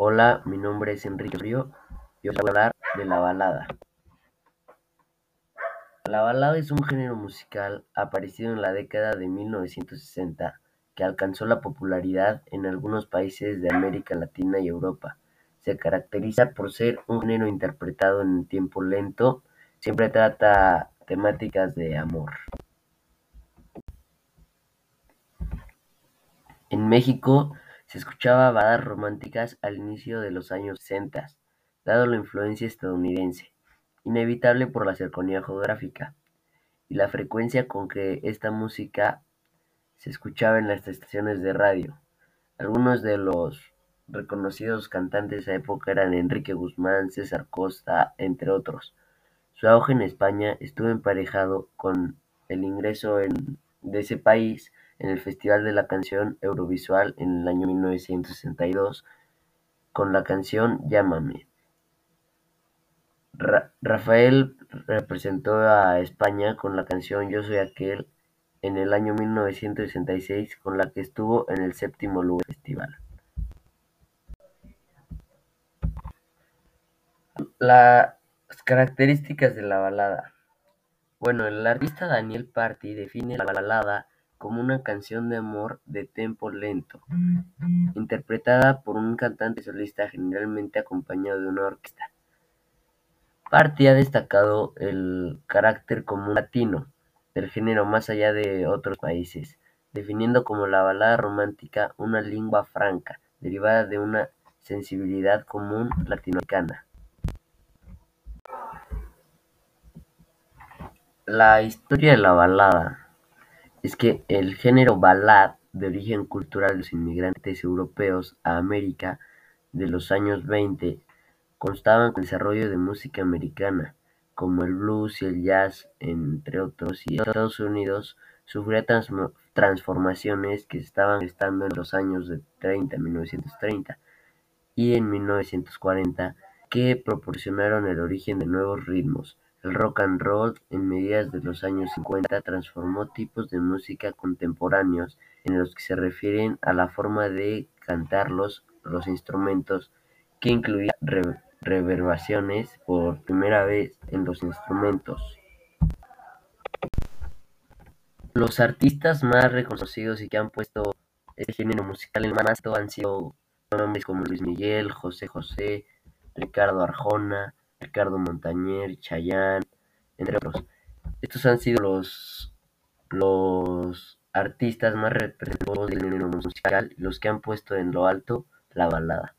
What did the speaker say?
Hola, mi nombre es Enrique Río y os voy a hablar de la balada. La balada es un género musical aparecido en la década de 1960 que alcanzó la popularidad en algunos países de América Latina y Europa. Se caracteriza por ser un género interpretado en tiempo lento, siempre trata temáticas de amor. En México se escuchaba baladas románticas al inicio de los años 60, dado la influencia estadounidense, inevitable por la cercanía geográfica, y la frecuencia con que esta música se escuchaba en las estaciones de radio. Algunos de los reconocidos cantantes de esa época eran Enrique Guzmán, César Costa, entre otros. Su auge en España estuvo emparejado con el ingreso de ese país en el Festival de la Canción Eurovisual en el año 1962 con la canción Llámame. Rafael representó a España con la canción Yo soy aquel en el año 1966 con la que estuvo en el séptimo lugar del festival. Las características de la balada. Bueno, el artista Daniel Party define la balada como una canción de amor de tempo lento, interpretada por un cantante solista generalmente acompañado de una orquesta. Party ha destacado el carácter común latino del género más allá de otros países, definiendo como la balada romántica una lengua franca, derivada de una sensibilidad común latinoamericana. La historia de la balada es que el género ballad, de origen cultural de los inmigrantes europeos a América de los años 20, constaba con el desarrollo de música americana, como el blues y el jazz, entre otros, y Estados Unidos sufría transformaciones que estaban gestando en los años de 30, 1930 y en 1940, que proporcionaron el origen de nuevos ritmos. El rock and roll, en mediados de los años 50, transformó tipos de música contemporáneos en los que se refieren a la forma de cantar los, instrumentos, que incluía reverberaciones por primera vez en los instrumentos. Los artistas más reconocidos y que han puesto este género musical en manasto han sido nombres como Luis Miguel, José José, Ricardo Arjona, Ricardo Montaner, Chayanne, entre otros. Estos han sido los, los artistas más representativos del género musical, los que han puesto en lo alto la balada.